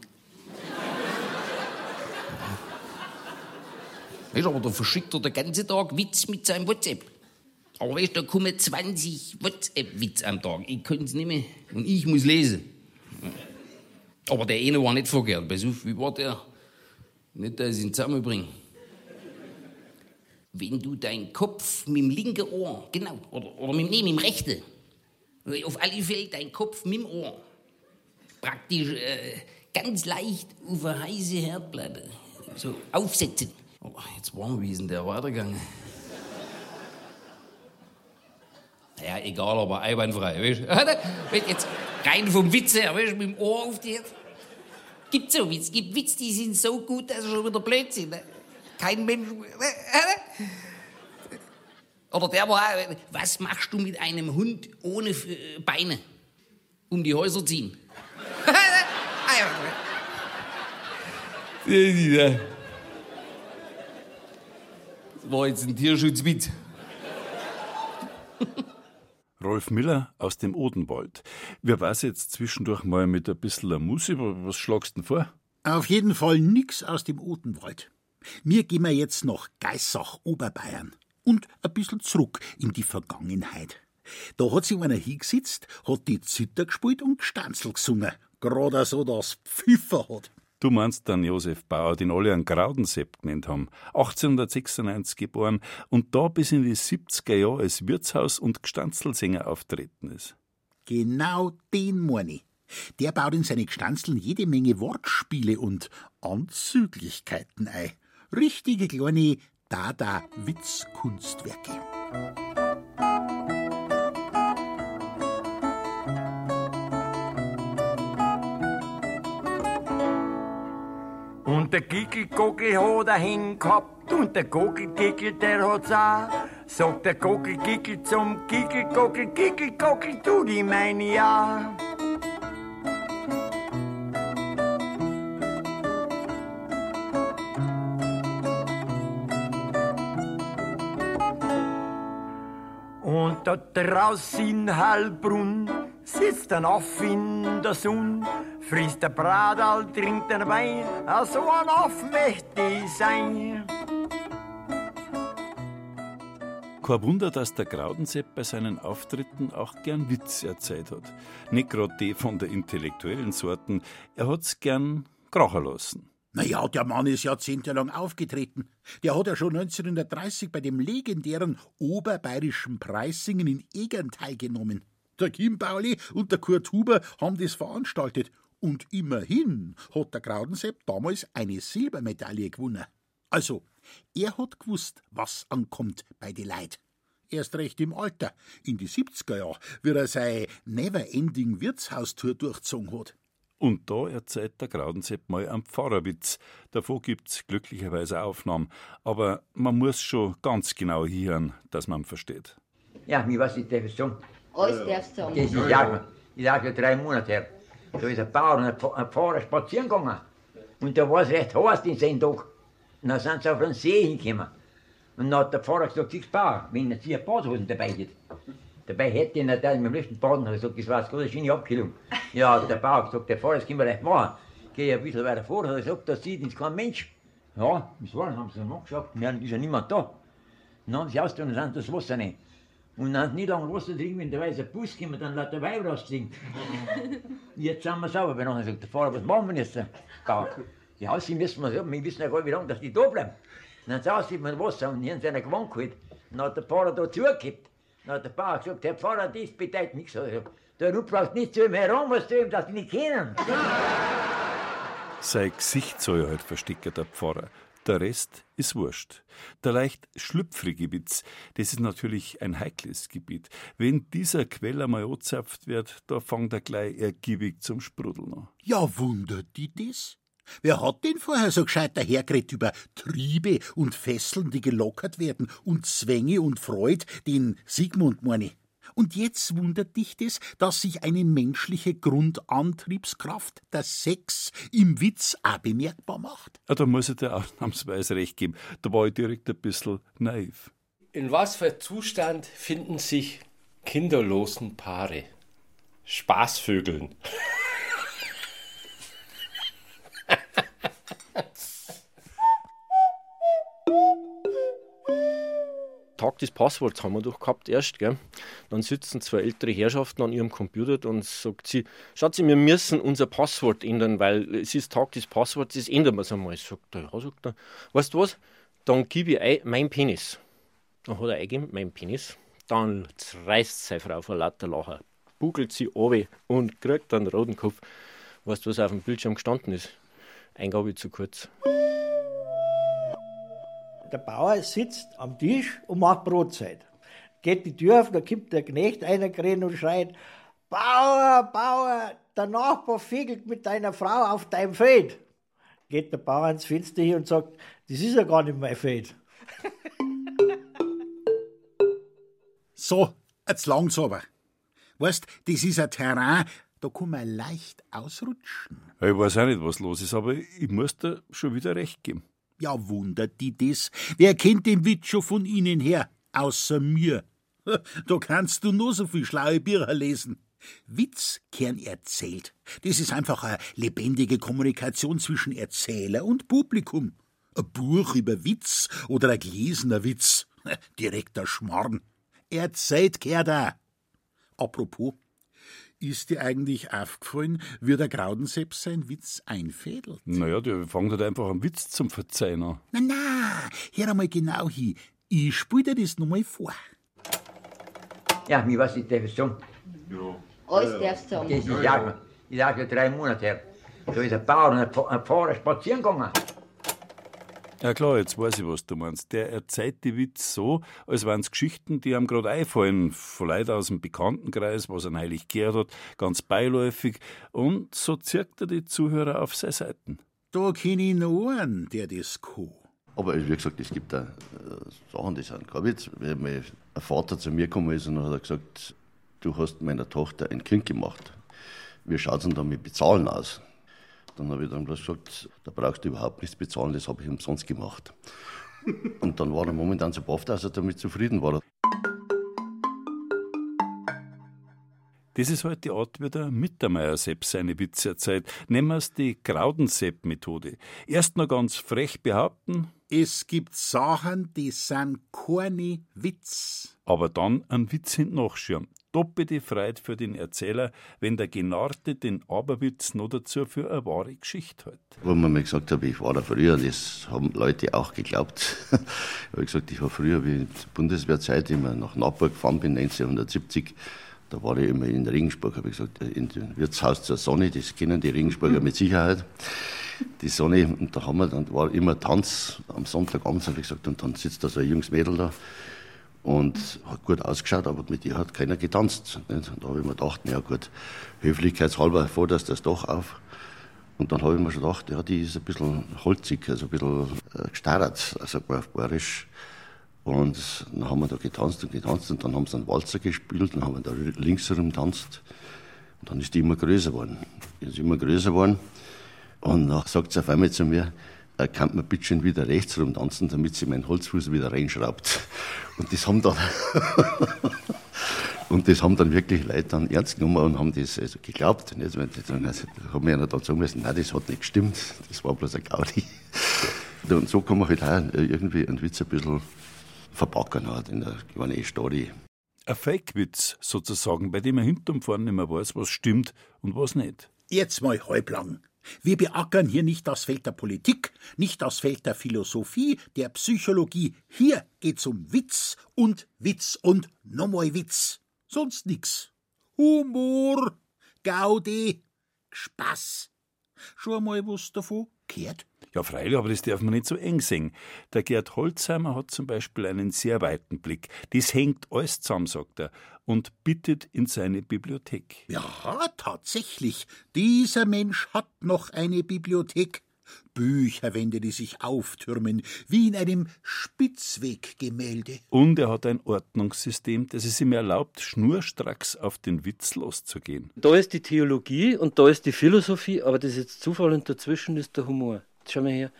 weißt du, aber da verschickt er den ganzen Tag Witz mit seinem WhatsApp. Aber weißt du, da kommen 20 WhatsApp-Witz am Tag. Ich kann es nicht mehr. Und ich muss lesen. Aber der eine war nicht verkehrt. Pass auf, wie war der? Nicht, dass ich ihn zusammenbringe wenn du deinen Kopf mit dem linken Ohr, genau, oder, oder mit, nee, mit dem rechten, auf alle Fälle deinen Kopf mit dem Ohr, praktisch äh, ganz leicht auf eine heiße Herdplatte, so aufsetzen. Aber jetzt waren wir, wie der weitergegangen? Ja, egal, aber einwandfrei. Weißt du? *laughs* Jetzt rein vom Witz her, weißt du, mit dem Ohr auf die. Gibt so Witz, gibt Witz, die sind so gut, dass sie schon wieder blöd sind. Ne? Kein Mensch. Oder der war, was machst du mit einem Hund ohne Beine? Um die Häuser ziehen. *laughs* Das war jetzt ein Tierschutzwitz. *laughs* Rolf Miller aus dem Odenwald. Wer weiß jetzt zwischendurch mal mit ein bisschen Musik, was schlagst du denn vor? Auf jeden Fall nix aus dem Odenwald. Mir gehen wir jetzt nach Geissach, Oberbayern. Und ein bisschen zurück in die Vergangenheit. Da hat sich einer hingesetzt, hat die Zitter gespielt und Gstanzel gesungen. Gerade so, dass Pfiffer hat. Du meinst dann Josef Bauer, den alle einen Graudensepp genannt haben. 1896 geboren und da bis in die 70er Jahre als Wirtshaus- und Gstanzelsänger auftreten ist. Genau den meine ich. Der baut in seine Gstanzeln jede Menge Wortspiele und Anzüglichkeiten ein. Richtige kleine Dada-Witzkunstwerke. Und der Gickel-Gockel hat er hingehabt und der Gockel-Gickel, der hat's auch. Sagt der Gockel-Gickel zum Gickel-Gockel, Gickel-Gockel, du die meine ja. Draußen in Heilbrunn sitzt ein Aff in der Sonne, frisst der Bradal, trinkt ein Wein, so ein Aff möchte ich sein. Kein Wunder, dass der Graudensepp bei seinen Auftritten auch gern Witz erzählt hat. Nicht gerade die von der intellektuellen Sorten, er hat's gern krachen lassen. Naja, der Mann ist jahrzehntelang aufgetreten. Der hat ja schon 1930 bei dem legendären Oberbayerischen Preissingen in Egern teilgenommen. Der Kim Pauli und der Kurt Huber haben das veranstaltet. Und immerhin hat der Graudensepp damals eine Silbermedaille gewonnen. Also, er hat gewusst, was ankommt bei die Leid. Erst recht im Alter, in die 70er Jahre, wie er seine Never-Ending Wirtshaustour durchzogen hat. Und da erzählt der Graudensepp mal einen Pfarrerwitz. Davon gibt's glücklicherweise Aufnahmen. Aber man muss schon ganz genau hören, dass man versteht. Ja, wie was ich darf sagen? Alles darfst du sagen. Das ist ja, ich sage ja drei Monate her. Da ist ein Bauer und ein Pf- ein Pfarrer spazieren gegangen. Und da war es recht heiß in seinem Tag. Und dann sind sie auf einen See hingekommen. Und dann hat der Pfarrer gesagt, siehst Bauer, wenn jetzt hier Badhosen dabei hätte. Dabei hätte ich natürlich mit dem letzten Baden gesagt, das war eine große schöne Abkühlung. Ja, hat *laughs* der Bauer gesagt, der Pfarrer, das können wir leicht machen. Geh ein bisschen weiter vor, hat er gesagt, da sieht uns kein Mensch. Ja, was war, dann haben sie dann angeschaut, ja, ist ja niemand da. Dann haben sie ausgetan und sind das Wasser rein. Und dann haben nicht lange Wasser trinken, wenn der weiße Bus kommt, dann lässt der Weib rausziehen. *laughs* Jetzt sind wir sauber. Wenn er sagt, der Fahrer, was machen wir jetzt? Bauer? Ja, sie müssen wir sagen, wir wissen ja gar nicht, wie lange dass die da bleiben. Dann saß sie mit Wasser und hier haben sie einen Gewand geholt. Dann hat der Fahrer da zugekippt. Hat der Bauer gesagt, Herr Pfarrer, das bedeutet nichts. Also, du brauchst nicht zu ihm heran, was zu ihm, dass die nicht kennen. Sein Gesicht soll ja halt verstecken, der Pfarrer. Der Rest ist wurscht. Der leicht schlüpfrige Witz, das ist natürlich ein heikles Gebiet. Wenn dieser Quell einmal angezapft wird, da fängt er gleich ergiebig zum Sprudeln an. Ja, wundert die das? Wer hat denn vorher so gescheit dahergeredet über Triebe und Fesseln, die gelockert werden, und Zwänge und Freud, den Sigmund meine? Und jetzt wundert dich das, dass sich eine menschliche Grundantriebskraft, der Sex, im Witz auch bemerkbar macht? Ja, da muss ich dir ausnahmsweise recht geben. Da war ich direkt ein bisschen naiv. In was für Zustand finden sich kinderlosen Paare? Spaßvögeln. *laughs* Tag des Passworts haben wir doch gehabt erst, gell? Dann sitzen zwei ältere Herrschaften an ihrem Computer dann sagt sie, schaut sie, wir müssen unser Passwort ändern, weil es ist Tag des Passworts, das ändern wir es einmal. Sagt er, ja, sagt er, weißt du was? Dann gebe ich ein, mein Penis. Dann hat er eingegeben, mein Penis. Dann reißt seine Frau vor lauter Lachen, bugelt sie runter und kriegt dann einen roten Kopf. Weißt du, was auf dem Bildschirm gestanden ist? Eingabe zu kurz. Der Bauer sitzt am Tisch und macht Brotzeit. Geht die Tür auf, da kommt der Knecht einer und schreit, Bauer, Bauer, der Nachbar fegelt mit deiner Frau auf deinem Feld. Geht der Bauer ans Fenster hier und sagt, das ist ja gar nicht mein Feld. *laughs* so, jetzt langt's aber. Weißt, das ist ein Terrain, da kann man leicht ausrutschen. Ich weiß auch nicht, was los ist, aber ich muss da schon wieder recht geben. Ja, wundert die das? Wer kennt den Witz schon von Ihnen her? Außer mir. *laughs* Da kannst du nur so viel schlaue Bücher lesen. Witz gern erzählt. Das ist einfach eine lebendige Kommunikation zwischen Erzähler und Publikum. Ein Buch über Witz oder ein gelesener Witz. *laughs* Direkter Schmarrn. Erzählt gehört da. Apropos, ist dir eigentlich aufgefallen, wie der Graudensepp sein Witz einfädelt? Naja, der fängt halt einfach einen Witz zum Verzeihen an. Na, na, hör einmal genau hin. Ich spiel dir das nochmal vor. Ja, wie was ich darf sagen? Ja. Alles darfst du sagen. Das ist ja, ich sage drei Monate her. Da ist ein Bauer und ein Pfarrer spazieren gegangen. Ja klar, jetzt weiß ich, was du meinst. Der erzählt die Witz so, als wären es Geschichten, die einem gerade einfallen, von Leuten aus dem Bekanntenkreis, was er neulich gehört hat, ganz beiläufig. Und so zirkt er die Zuhörer auf seine Seiten. Da kenne ich noch einen, der das kann. Aber wie gesagt, es gibt da äh, Sachen, die sind kein Witz. Wenn mein Vater zu mir gekommen ist und hat er gesagt, du hast meiner Tochter ein Kind gemacht. Wie schaut es denn da mit Bezahlen aus? Dann habe ich dann gesagt, da brauchst du überhaupt nichts bezahlen, das habe ich umsonst gemacht. Und dann war er momentan so baff, dass er damit zufrieden war. Das ist halt die Art, wie der Mittermeier Sepp seine Witze erzählt. Nehmen wir es die Graudensepp-Methode. Erst noch ganz frech behaupten. Es gibt Sachen, die sind keine Witz. Aber dann einen Witz hinten nachschirmen doppelte Freude für den Erzähler, wenn der Genarte den Aberwitz noch dazu für eine wahre Geschichte hält. Wo man mir gesagt hat, ich war da früher, das haben Leute auch geglaubt. *laughs* ich habe gesagt, ich war früher, wie zur Bundeswehrzeit, immer nach Nappur gefahren bin, 1970, da war ich immer in Regensburg, habe ich gesagt, in dem Wirtshaus zur Sonne, das kennen die Regensburger mit Sicherheit. Die Sonne, und da haben wir dann, war immer Tanz am Sonntagabend, habe ich gesagt, und dann sitzt da so ein junges Mädel da und hat gut ausgeschaut, aber mit ihr hat keiner getanzt. Nicht? Und da habe ich mir gedacht, na gut, höflichkeitshalber forderst das doch auf. Und dann habe ich mir schon gedacht, ja, die ist ein bisschen holzig, also ein bisschen äh, gestarrt, also auf Bayerisch. Und dann haben wir da getanzt und getanzt und dann haben sie einen Walzer gespielt, dann haben wir da links herum getanzt. Und dann ist die immer größer geworden. Die ist immer größer geworden. Und dann sagt sie auf einmal zu mir, äh, kann man bitte schon wieder rechts rum tanzen, damit sie meinen Holzfuß wieder reinschraubt. *laughs* Und das haben dann, *laughs* und das haben dann wirklich Leute dann ernst genommen und haben das also geglaubt. Nicht? Dann also, haben wir ja dann sagen müssen, nein, das hat nicht gestimmt, das war bloß ein Gaudi. *laughs* Und so kann man halt auch irgendwie einen Witz ein bisschen verpacken halt in der kleinen Story. Ein Fake-Witz sozusagen, bei dem er hinterm vorne nicht mehr weiß, was stimmt und was nicht. Jetzt mal halblang. Wir beackern hier nicht das Feld der Politik, nicht das Feld der Philosophie, der Psychologie. Hier geht's um Witz und Witz und nochmal Witz. Sonst nix. Humor, Gaudi, Spaß. Schon einmal was davon gehört? Ja, freilich, aber das darf man nicht so eng sehen. Der Gerd Holzheimer hat zum Beispiel einen sehr weiten Blick. Das hängt alles zusammen, sagt er, und bittet in seine Bibliothek. Ja, tatsächlich. Dieser Mensch hat noch eine Bibliothek. Bücherwände, die sich auftürmen, wie in einem Spitzweggemälde. Und er hat ein Ordnungssystem, das es ihm erlaubt, schnurstracks auf den Witz loszugehen. Da ist die Theologie und da ist die Philosophie, aber das ist jetzt Zufall und dazwischen ist der Humor. Schau mal her.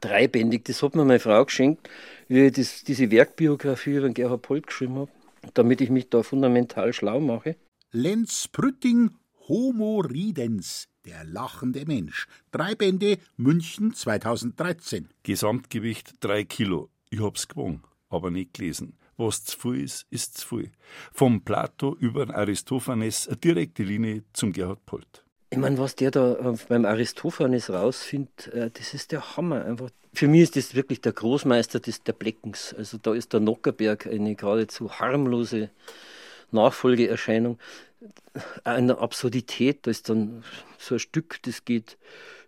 Dreibändig, das hat mir meine Frau geschenkt, wie ich das, diese Werkbiografie über Gerhard Polt geschrieben habe, damit ich mich da fundamental schlau mache. Lenz Prütting Homo Ridens, der lachende Mensch. Drei Bände, München 2013. Gesamtgewicht drei Kilo. Ich hab's gewogen, aber nicht gelesen. Was zu viel ist, ist zu viel. Vom Plato über Aristophanes eine direkte Linie zum Gerhard Polt. Ich meine, was der da äh, beim Aristophanes rausfindet, äh, das ist der Hammer. Einfach. Für mich ist das wirklich der Großmeister des, der Bleckens. Also da ist der Nockerberg eine geradezu harmlose Nachfolgeerscheinung. Eine Absurdität, da ist dann so ein Stück, das geht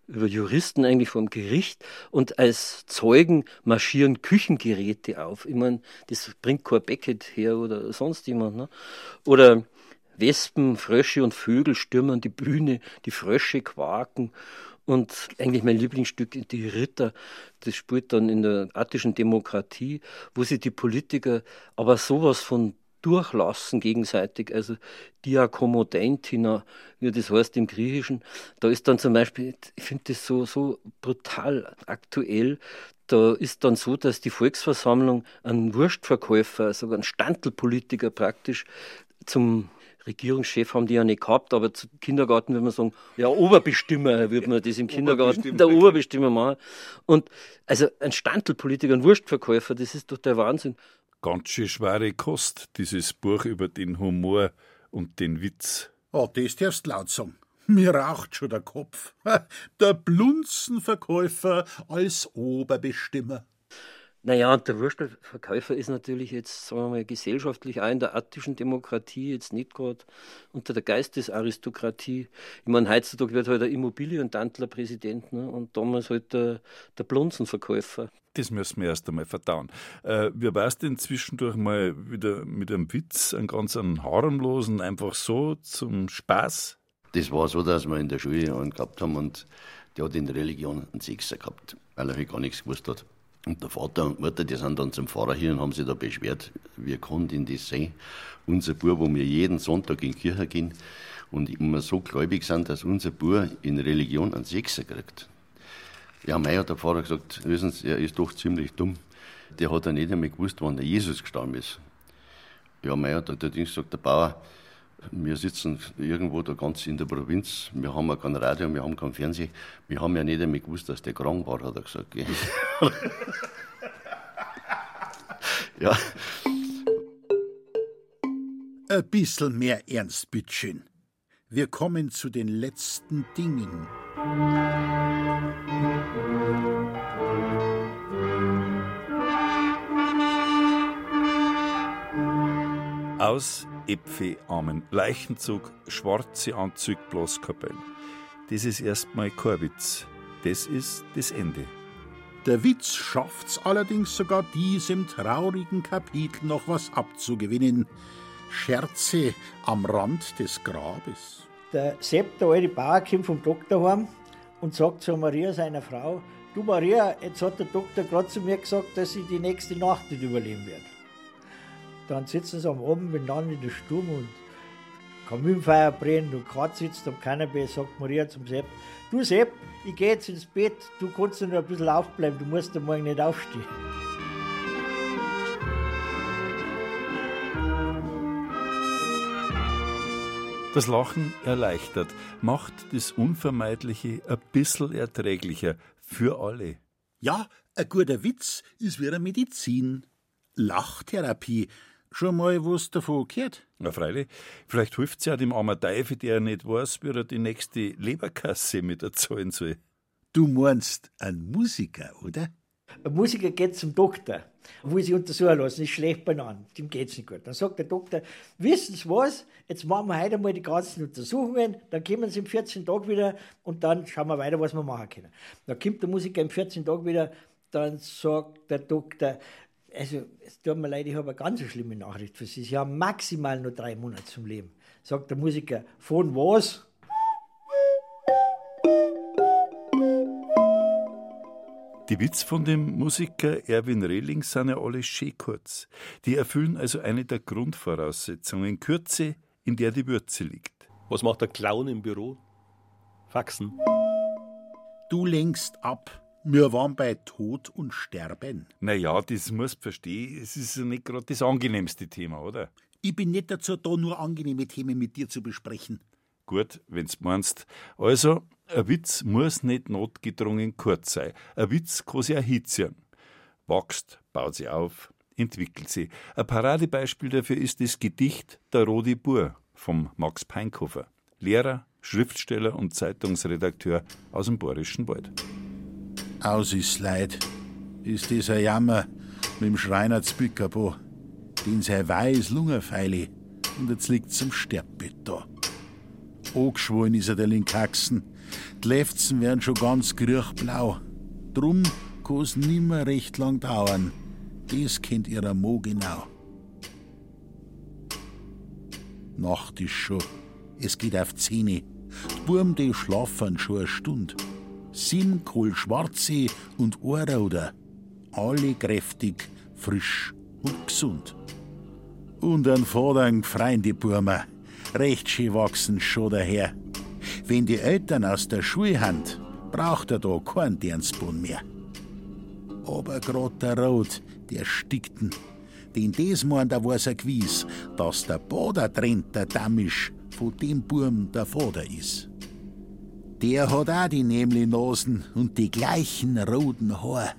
über Juristen eigentlich vom Gericht und als Zeugen marschieren Küchengeräte auf. Ich meine, das bringt kein Beckett her oder sonst jemand. Ne? Oder Wespen, Frösche und Vögel stürmen die Bühne, die Frösche quaken. Und eigentlich mein Lieblingsstück, Die Ritter, das spielt dann in der attischen Demokratie, wo sich die Politiker aber sowas von durchlassen gegenseitig, also Diakomodentina, wie das heißt im Griechischen. Da ist dann zum Beispiel, ich finde das so, so brutal aktuell, da ist dann so, dass die Volksversammlung einen Wurstverkäufer, also einen Standelpolitiker praktisch zum Regierungschef haben die ja nicht gehabt, aber zum Kindergarten würde man sagen, ja, Oberbestimmer würde man das im Kindergarten, der Oberbestimmer machen. Und also ein Standelpolitiker, ein Wurstverkäufer, das ist doch der Wahnsinn ganz schön schwere Kost, dieses Buch über den Humor und den Witz. Oh, das darfst laut sagen. Mir raucht schon der Kopf. *laughs* Der Blunzenverkäufer als Oberbestimmer. Naja, und der Würstelverkäufer ist natürlich jetzt, sagen wir mal, gesellschaftlich auch in der attischen Demokratie jetzt nicht gerade unter der Geistesaristokratie. Ich meine, heutzutage wird halt der Immobilientantler Präsident ne? und damals halt der, der Blunzenverkäufer. Das müssen wir erst einmal verdauen. Äh, wie war es denn zwischendurch mal wieder mit einem Witz, einen ganz einen harmlosen, einfach so zum Spaß? Das war so, dass wir in der Schule einen gehabt haben und der hat in der Religion einen Sechser gehabt, weil er halt gar nichts gewusst hat. Und der Vater und Mutter, die sind dann zum Pfarrer hier und haben sich da beschwert, wir konnten das sehen. Unser Bub, wo wir jeden Sonntag in die Kirche gehen und immer so gläubig sind, dass unser Bub in Religion einen Sechser kriegt. Ja, mei hat der Pfarrer gesagt, wissen Sie, er ist doch ziemlich dumm. Der hat ja nicht einmal gewusst, wann der Jesus gestorben ist. Ja, mei hat der Ding gesagt, der Bauer, wir sitzen irgendwo da ganz in der Provinz. Wir haben ja kein Radio, wir haben kein Fernsehen. Wir haben ja nicht einmal gewusst, dass der krank war, hat er gesagt. *laughs* ja. Ein bisschen mehr Ernst, bitteschön. Wir kommen zu den letzten Dingen. Aus Äpfelarmen, Leichenzug, schwarze Anzug, Blaskapellen. Das ist erstmal kein Witz. Das ist das Ende. Der Witz schafft's allerdings sogar diesem traurigen Kapitel noch was abzugewinnen. Scherze am Rand des Grabes. Der Sepp, der alte Bauer, kommt vom Doktor heim und sagt zu Maria, seiner Frau, du Maria, jetzt hat der Doktor gerade zu mir gesagt, dass ich die nächste Nacht nicht überleben werde. Dann sitzen sie am Abend miteinander in der Stube und Kaminfeuer brennen und Kat sitzt am Kanapee, sagt Maria zum Sepp, du Sepp, ich gehe jetzt ins Bett, du kannst noch ein bisschen aufbleiben, du musst am Morgen nicht aufstehen. Das Lachen erleichtert, macht das Unvermeidliche ein bisschen erträglicher für alle. Ja, ein guter Witz ist wie eine Medizin. Lachtherapie Schon mal was davon gehört? Na freilich. Vielleicht hilft's ja dem armen Teufel, der nicht weiß, wie er die nächste Leberkasse mit erzahlen soll. Du meinst ein Musiker, oder? Ein Musiker geht zum Doktor, will sich untersuchen lassen, ist schlecht beieinander, dem geht's nicht gut. Dann sagt der Doktor, wissen Sie was, jetzt machen wir heute mal die ganzen Untersuchungen, dann kommen Sie in 14 Tagen wieder und dann schauen wir weiter, was wir machen können. Dann kommt der Musiker in 14 Tagen wieder, dann sagt der Doktor, also es tut mir leid, ich habe eine ganz schlimme Nachricht für Sie. Sie haben maximal nur drei Monate zum Leben. Sagt der Musiker, von was? Die Witz von dem Musiker Erwin Rehling sind ja alle schön kurz. Die erfüllen also eine der Grundvoraussetzungen. Kürze, in der die Würze liegt. Was macht der Clown im Büro? Faxen. Du lenkst ab. Wir waren bei Tod und Sterben. Naja, das musst du verstehen. Es ist ja nicht gerade das angenehmste Thema, oder? Ich bin nicht dazu da, nur angenehme Themen mit dir zu besprechen. Gut, wenn's meinst. Also, ein Witz muss nicht notgedrungen kurz sein. Ein Witz kann sich erhitzen. Wächst, baut sie auf, entwickelt sie. Ein Paradebeispiel dafür ist das Gedicht Der Rodi Bur vom Max Peinkofer. Lehrer, Schriftsteller und Zeitungsredakteur aus dem Bayerischen Wald. Aus ist Leid. Ist dieser Jammer mit dem Schreiner Zbückerbo, den sei weiß Lungenfeile und jetzt liegt zum Sterbbett da. Angeschwollen ist er der Linkachsen, Die Lefzen werden schon ganz grüchblau. Drum kann's nimmer recht lang dauern. Das kennt ihrer Mo genau. Nacht ist schon. Es geht auf Zähne. Die Burm, die schlafen schon eine Stund. Sieben Kohlschwarze und Ohrrauder. Alle kräftig, frisch und gesund. Und an Vordern freien die Burmer. Recht schön wachsen schon daher. Wenn die Eltern aus der Schule hand, braucht er da keinen Dernsbund mehr. Aber grad der Rot, der stickten. Denn des meint, da war's er gewiss, dass der Bader trennt der Dammisch von dem Burm der Vater is. Der hat auch die nämli Nasen und die gleichen roten Haar.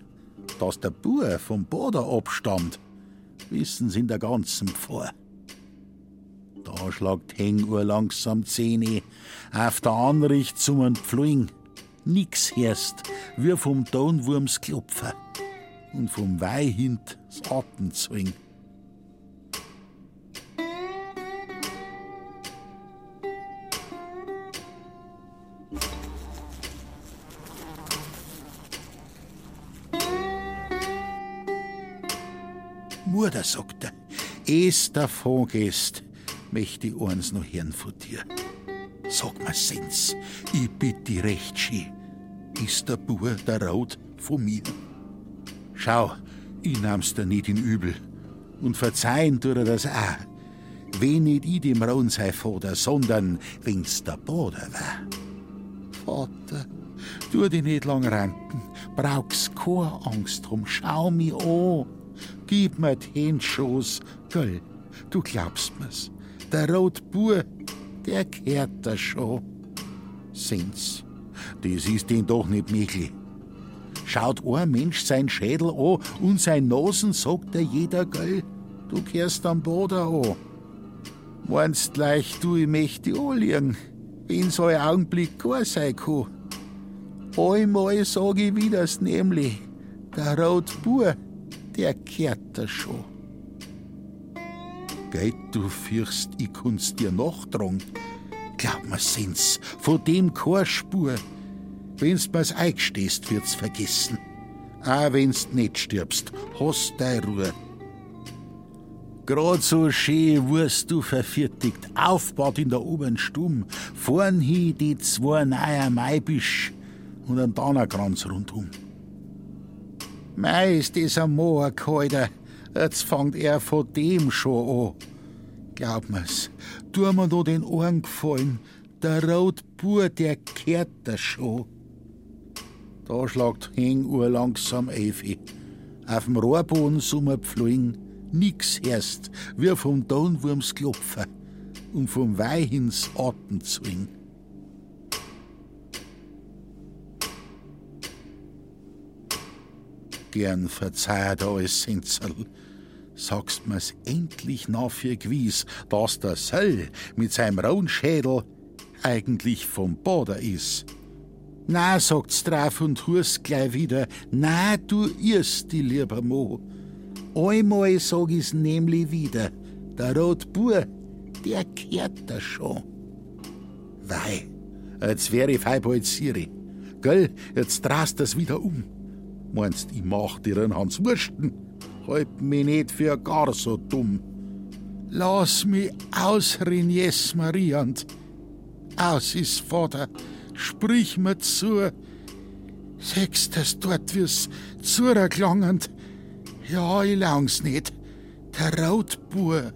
Dass der Bur vom Bader abstammt, wissen sie in der ganzen Pfarr. Da schlagt Hengur langsam Zähne, auf der Anricht zum Entfliegen. Nix hörst, wie vom Tonwurms Klopfer und vom Weihhint das Atemzwing. Mutter, sagt er, es davon gehst, möchte ich eins noch hören von dir. Sag mir, Sens, ich bitt dich recht schön, ist der Bur der Raut von mir? Schau, ich nahm's dir nicht in Übel und verzeihen tut er das auch. Wenn nicht ich dem Raun sei Vater, sondern wenn's der Bader war. Vater, tu dich nicht lang ranken, brauchst keine Angst drum, schau mich an. Gib mir den Schoß, gell, du glaubst mir's. Der Rotbur, der kehrt da schon. Sind's, das ist denn doch nicht möglich. Schaut ein Mensch sein Schädel an und sein Nasen sagt er jeder, gell, du kehrst am Boden an. Meinst gleich, du, ich möchte anliegen, wenn so ein Augenblick gar sein kann. Einmal sag ich wieder's nämlich, der Rotbur, der kehrt da schon. Geit, du fürchst, ich kann's dir nachtragen. Glaub mir, Sins, von dem keine Spur. Wenn's mir's eingestehst, wird's vergessen. Auch wenn's nicht stirbst, hast deine Ruhe. Grad so schön wurst du verfertigt, aufbaut in der oberen Stumm, vorn hin die zwei neuer Maibisch und ein Donnerkranz rundum. Mei, ist das ein Moorkalter, jetzt fangt er von dem schon an. Glaub mir's, tu mir da den Ohren gefallen, der Rotbur, der kehrt da schon. Da schlagt Henguhr langsam auf. Auf'm Rohrboden summer pflügen, nix erst, wie vom Donwurms Klopfer und vom Weihins Atemzwing. Gern verzeiht alles Sinzerl. Sagst mir's endlich nach für gewiss, dass der Söll mit seinem rauen Schädel eigentlich vom Bader is. Na, sagt's drauf und hust gleich wieder, na, du irrst die lieber Mo. Einmal sag ich's nämlich wieder, der Rotbur, der kehrt da schon. Wei, jetzt wär ich fein bald Siri. Gell, jetzt drast das wieder um. Meinst, ich mach dir einen Hans Wursten? Halt mich nicht für gar so dumm. Lass mich ausreden, Jes Mariant. Aus ist Vater, sprich mir zu. Sechst es dort wir's zuerklangend. Ja, ich lang's nicht. Der Rautbur.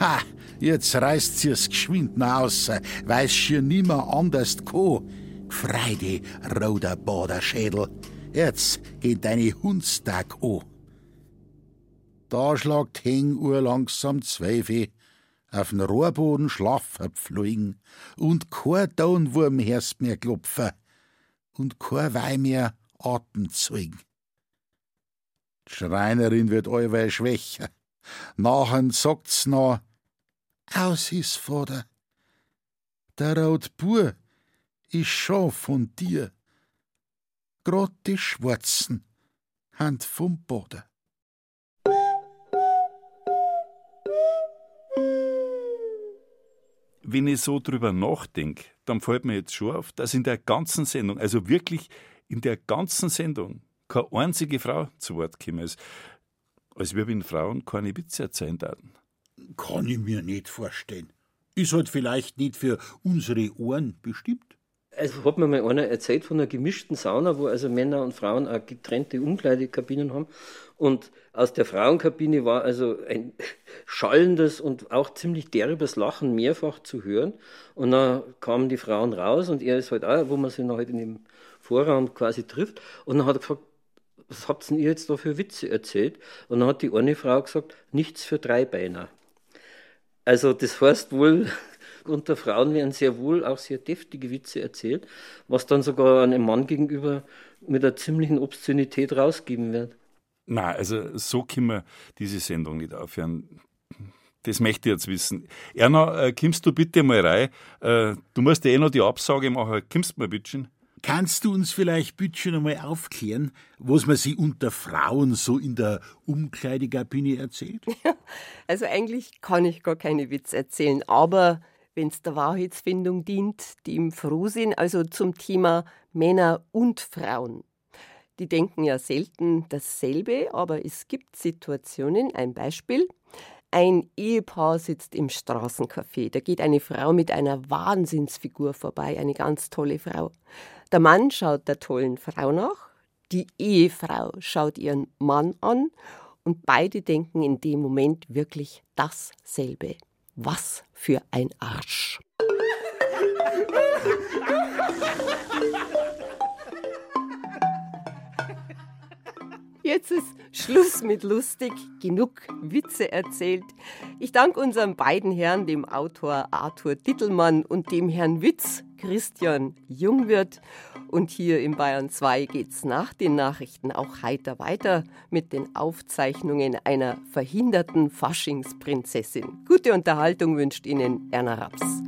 Ha, jetzt reißt sie's geschwind nach außen, weil's hier nimmer anders ko. Frei die, roter Baderschädel. Jetzt geht deine Hundstag an. Da schlagt Henguhr langsam Zweifel, auf'n Rohrboden schlaffer pflügen und kein Downwurm hörst mehr klopfen und kein Weih mehr Atemzeugen. Die Schreinerin wird allweil schwächer. Nachher sagt's noch, aus is Vater. Der Rotbur ist schon von dir. Grad die Schwarzen, Hand vom Boden. Wenn ich so drüber nachdenk, dann fällt mir jetzt schon auf, dass in der ganzen Sendung, also wirklich in der ganzen Sendung, keine einzige Frau zu Wort gekommen ist. Als wir wenn Frauen keine Witze erzählen würden. Kann ich mir nicht vorstellen. Ist halt vielleicht nicht für unsere Ohren bestimmt. Also hat mir mal einer erzählt von einer gemischten Sauna, wo also Männer und Frauen auch getrennte Umkleidekabinen haben. Und aus der Frauenkabine war also ein *laughs* schallendes und auch ziemlich derbes Lachen mehrfach zu hören. Und dann kamen die Frauen raus und er ist halt auch, wo man sich noch halt in dem Vorraum quasi trifft. Und dann hat er gefragt, was habt ihr jetzt da für Witze erzählt? Und dann hat die eine Frau gesagt, nichts für Dreibeiner. Also das heißt wohl, unter Frauen werden sehr wohl auch sehr deftige Witze erzählt, was dann sogar einem Mann gegenüber mit einer ziemlichen Obszönität rausgeben wird. Na, also so können wir diese Sendung nicht aufhören. Das möchte ich jetzt wissen. Erna, äh, kommst du bitte mal rein? Äh, du musst ja eh noch die Absage machen. Kommst du mal bitte? Kannst du uns vielleicht bitte einmal aufklären, was man sich unter Frauen so in der Umkleidekabine erzählt? *laughs* also eigentlich kann ich gar keine Witze erzählen, aber wenn es der Wahrheitsfindung dient, die im Frohsinn, also zum Thema Männer und Frauen. Die denken ja selten dasselbe, aber es gibt Situationen, ein Beispiel. Ein Ehepaar sitzt im Straßencafé. Da geht eine Frau mit einer Wahnsinnsfigur vorbei, eine ganz tolle Frau. Der Mann schaut der tollen Frau nach, die Ehefrau schaut ihren Mann an und beide denken in dem Moment wirklich dasselbe. Was für ein Arsch. Jetzt ist Schluss mit lustig, genug Witze erzählt. Ich danke unseren beiden Herren, dem Autor Arthur Dittelmann und dem Herrn Witz, Christian Jungwirth. Und hier in Bayern 2 geht's nach den Nachrichten auch heiter weiter mit den Aufzeichnungen einer verhinderten Faschingsprinzessin. Gute Unterhaltung wünscht Ihnen Erna Raps.